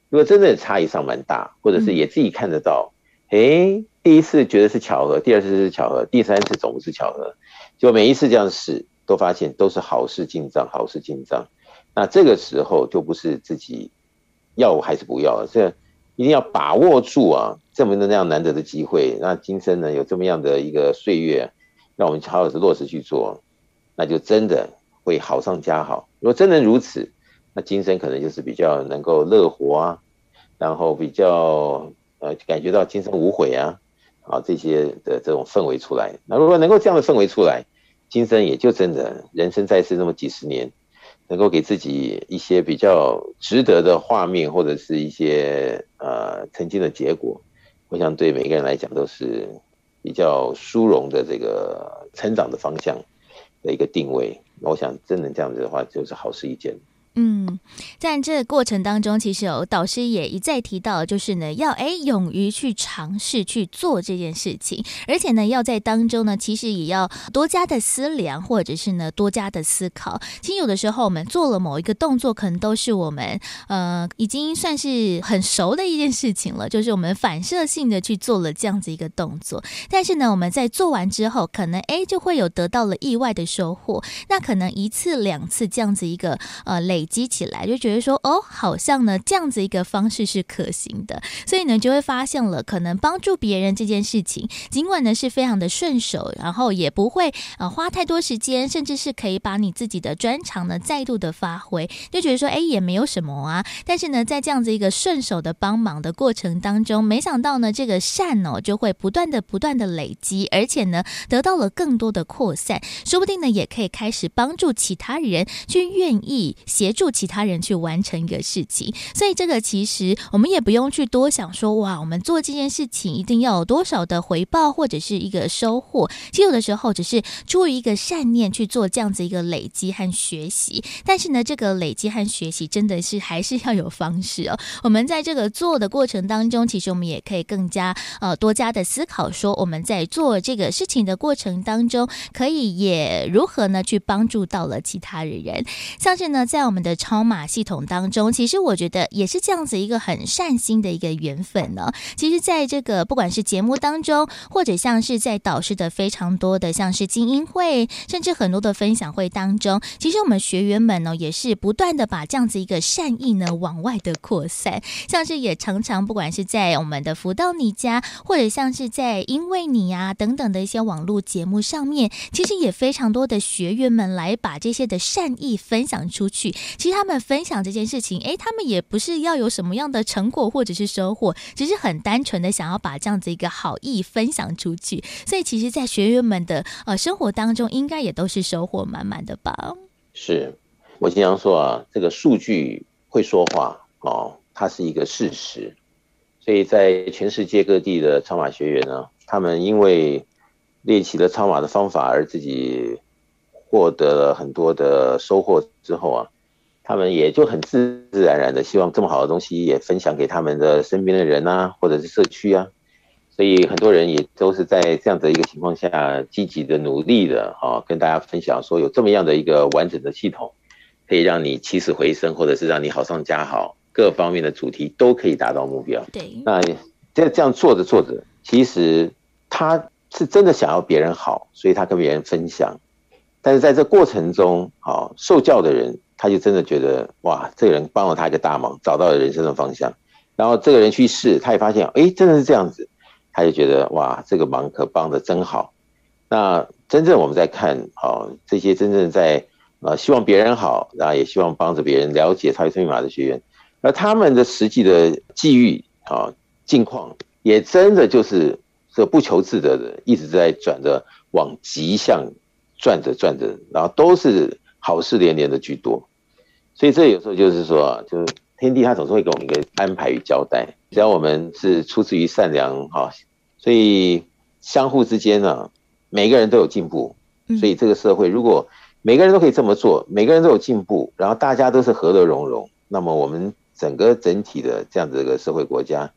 如果真的差异上蛮大，或者是也自己看得到，哎、嗯，第一次觉得是巧合，第二次是巧合，第三次总不是巧合，就每一次这样试，都发现都是好事进账，好事进账。那这个时候就不是自己要还是不要了，这一定要把握住啊，这么的那样难得的机会。那今生呢，有这么样的一个岁月，让我们好好的落实去做。那就真的会好上加好。如果真能如此，那今生可能就是比较能够乐活啊，然后比较呃感觉到今生无悔啊，啊这些的这种氛围出来。那如果能够这样的氛围出来，今生也就真的人生在世那么几十年，能够给自己一些比较值得的画面，或者是一些呃曾经的结果，我想对每个人来讲都是比较殊荣的这个成长的方向。的一个定位，我想真能这样子的话，就是好事一件。嗯，在这个过程当中，其实有导师也一再提到，就是呢，要哎勇于去尝试去做这件事情，而且呢，要在当中呢，其实也要多加的思量，或者是呢，多加的思考。其实有的时候，我们做了某一个动作，可能都是我们呃已经算是很熟的一件事情了，就是我们反射性的去做了这样子一个动作。但是呢，我们在做完之后，可能哎就会有得到了意外的收获。那可能一次两次这样子一个呃累。积起来就觉得说哦，好像呢这样子一个方式是可行的，所以呢就会发现了，可能帮助别人这件事情，尽管呢是非常的顺手，然后也不会呃花太多时间，甚至是可以把你自己的专长呢再度的发挥，就觉得说哎也没有什么啊。但是呢在这样子一个顺手的帮忙的过程当中，没想到呢这个善哦就会不断的不断的累积，而且呢得到了更多的扩散，说不定呢也可以开始帮助其他人去愿意协。助其他人去完成一个事情，所以这个其实我们也不用去多想说，哇，我们做这件事情一定要有多少的回报或者是一个收获。其实有的时候只是出于一个善念去做这样子一个累积和学习，但是呢，这个累积和学习真的是还是要有方式哦。我们在这个做的过程当中，其实我们也可以更加呃多加的思考，说我们在做这个事情的过程当中，可以也如何呢去帮助到了其他的人，像是呢在我们。的超码系统当中，其实我觉得也是这样子一个很善心的一个缘分呢。其实，在这个不管是节目当中，或者像是在导师的非常多的像是精英会，甚至很多的分享会当中，其实我们学员们呢，也是不断的把这样子一个善意呢往外的扩散。像是也常常不管是在我们的福到你家，或者像是在因为你啊等等的一些网络节目上面，其实也非常多的学员们来把这些的善意分享出去。其实他们分享这件事情，诶，他们也不是要有什么样的成果或者是收获，只是很单纯的想要把这样子一个好意分享出去。所以，其实，在学员们的呃生活当中，应该也都是收获满满的吧？是，我经常说啊，这个数据会说话哦，它是一个事实。所以在全世界各地的超马学员呢，他们因为练习了超马的方法，而自己获得了很多的收获之后啊。他们也就很自自然然的希望这么好的东西也分享给他们的身边的人啊，或者是社区啊，所以很多人也都是在这样的一个情况下积极的努力的啊，跟大家分享说有这么样的一个完整的系统，可以让你起死回生，或者是让你好上加好，各方面的主题都可以达到目标。对，那这这样做着做着，其实他是真的想要别人好，所以他跟别人分享，但是在这过程中，啊，受教的人。他就真的觉得哇，这个人帮了他一个大忙，找到了人生的方向。然后这个人去试，他也发现，哎，真的是这样子。他就觉得哇，这个忙可帮得真好。那真正我们在看，好这些真正在呃希望别人好，然后也希望帮着别人了解超级生命密码的学员，那他们的实际的际遇啊境况，也真的就是这不求自得的，一直在转着往吉向转着转着，然后都是。好事连连的居多，所以这有时候就是说，就是天地他总是会给我们一个安排与交代，只要我们是出自于善良哈，所以相互之间呢，每个人都有进步，所以这个社会如果每个人都可以这么做，每个人都有进步，然后大家都是和乐融融，那么我们整个整体的这样子一个社会国家，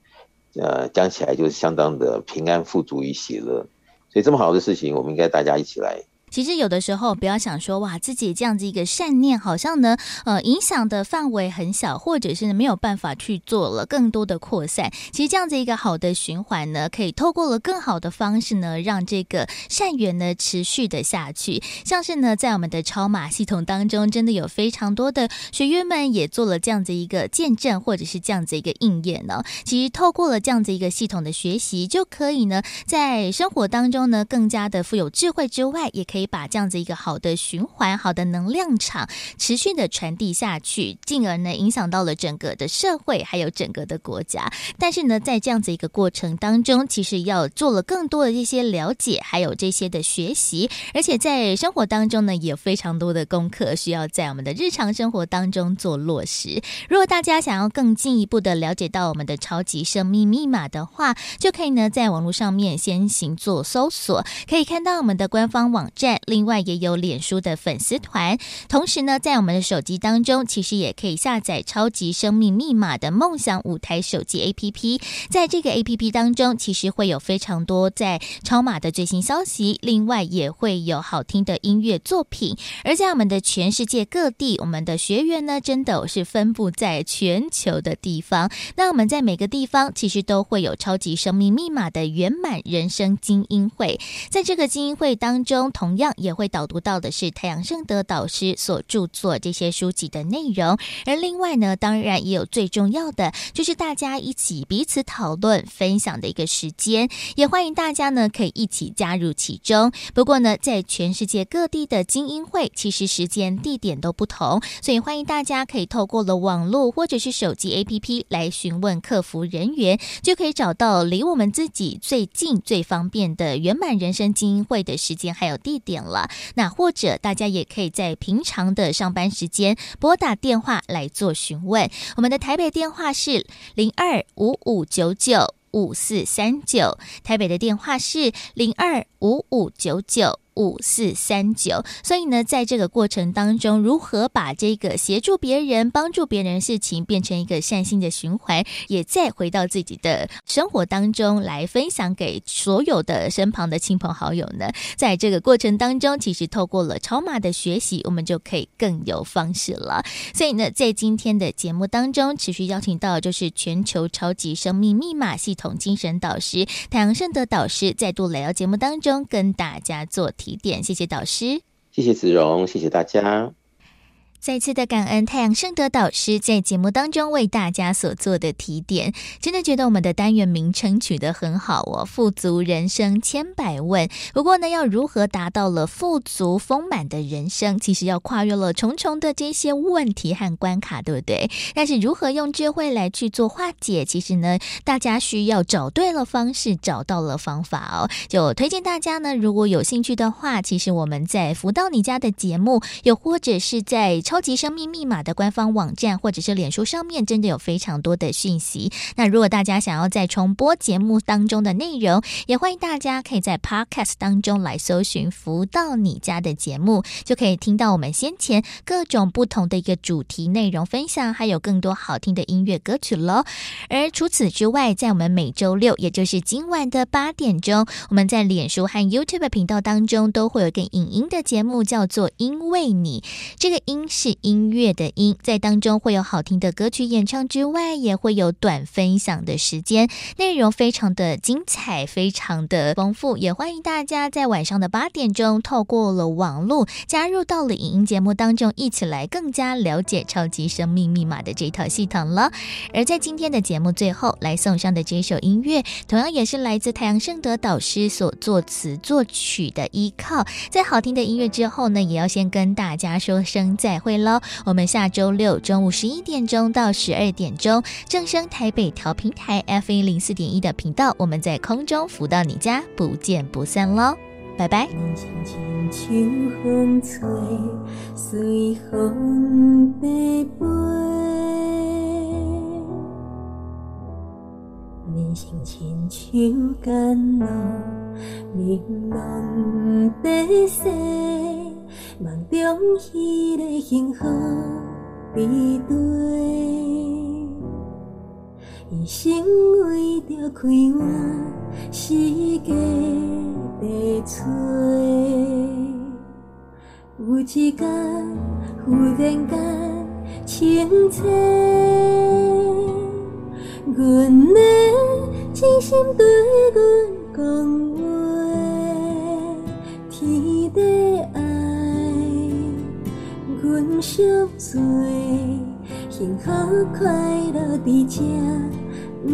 呃，讲起来就是相当的平安、富足与喜乐，所以这么好的事情，我们应该大家一起来。其实有的时候不要想说哇，自己这样子一个善念，好像呢，呃，影响的范围很小，或者是没有办法去做了更多的扩散。其实这样子一个好的循环呢，可以透过了更好的方式呢，让这个善缘呢持续的下去。像是呢，在我们的超马系统当中，真的有非常多的学员们也做了这样子一个见证，或者是这样子一个应验呢。其实透过了这样子一个系统的学习，就可以呢，在生活当中呢，更加的富有智慧之外，也可以把这样子一个好的循环、好的能量场持续的传递下去，进而呢，影响到了整个的社会，还有整个的国家。但是呢，在这样子一个过程当中，其实要做了更多的一些了解，还有这些的学习，而且在生活当中呢，也非常多的功课需要在我们的日常生活当中做落实。如果大家想要更进一步的了解到我们的超级生命密码的话，就可以呢，在网络上面先行做搜索，可以看到我们的官方网站，另外也有脸书的粉丝团。同时呢，在我们的手机当中，其实也可以下载超级生命密码的梦想舞台手机 APP。在这个 APP 当中，其实会有非常多在超码的最新消息，另外也会有好听的音乐作品。而在我们的全世界各地，我们的学员呢，真的是分布在全球的地方。那我们在每个地方，其实都会有超级生命密码的圆满人生精英会。在这个精英会当中，同样也会导读到的是太阳盛德导师所著作这些书籍的内容。而另外呢，当然也有最重要的，就是大家一起彼此讨论、分享的一个时间。也欢迎大家呢，可以一起加入其中。不过呢，在全世界各地的精英会，其实时间、地点都不同，所以欢迎大家可以透过了网络或者是手机 APP 来询问客服人员，就可以找到离我们自己最近、最方便的圆满人生精英会的时间还有地点点了。那或者大家也可以在平常的上班时间拨打电话来做询问。我们的台北电话是零二五五九九五四三九，台北的电话是零二五五九九。五四三九，所以呢，在这个过程当中，如何把这个协助别人、帮助别人的事情变成一个善心的循环，也再回到自己的生活当中来分享给所有的身旁的亲朋好友呢？在这个过程当中，其实透过了超码的学习，我们就可以更有方式了。所以呢，在今天的节目当中，持续邀请到就是全球超级生命密码系统精神导师太阳圣德导师，再度来到节目当中跟大家做提点，谢谢导师，谢谢子荣，谢谢大家。再次的感恩太阳盛德导师在节目当中为大家所做的提点，真的觉得我们的单元名称取得很好哦，富足人生千百问。不过呢，要如何达到了富足丰满的人生，其实要跨越了重重的这些问题和关卡，对不对？但是如何用智慧来去做化解，其实呢，大家需要找对了方式，找到了方法哦。就推荐大家呢，如果有兴趣的话，其实我们在福到你家的节目，又或者是在超级生命密码的官方网站或者是脸书上面，真的有非常多的讯息。那如果大家想要再重播节目当中的内容，也欢迎大家可以在 Podcast 当中来搜寻“福到你家”的节目，就可以听到我们先前各种不同的一个主题内容分享，还有更多好听的音乐歌曲喽。而除此之外，在我们每周六，也就是今晚的八点钟，我们在脸书和 YouTube 频道当中都会有一个影音的节目，叫做“因为你”。这个“音”是音乐的音，在当中会有好听的歌曲演唱之外，也会有短分享的时间，内容非常的精彩，非常的丰富。也欢迎大家在晚上的八点钟，透过了网络加入到了影音节目当中，一起来更加了解超级生命密码的这套系统了。而在今天的节目最后，来送上的这首音乐，同样也是来自太阳盛德导师所作词作曲的依靠。在好听的音乐之后呢，也要先跟大家说声再会会喽。我们下周六中午十一点钟到十二点钟，正声台北调平台 F 一零四点一的频道，我们在空中福到你家，不见不散喽，拜拜。人生亲像间路，朦胧在世，梦中那个幸福地底，一生为着开怀，四界在找，有一天忽然间清醒。阮的真心对阮讲话，天地爱，阮惜做，幸福快乐伫这，毋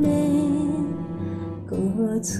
免再找。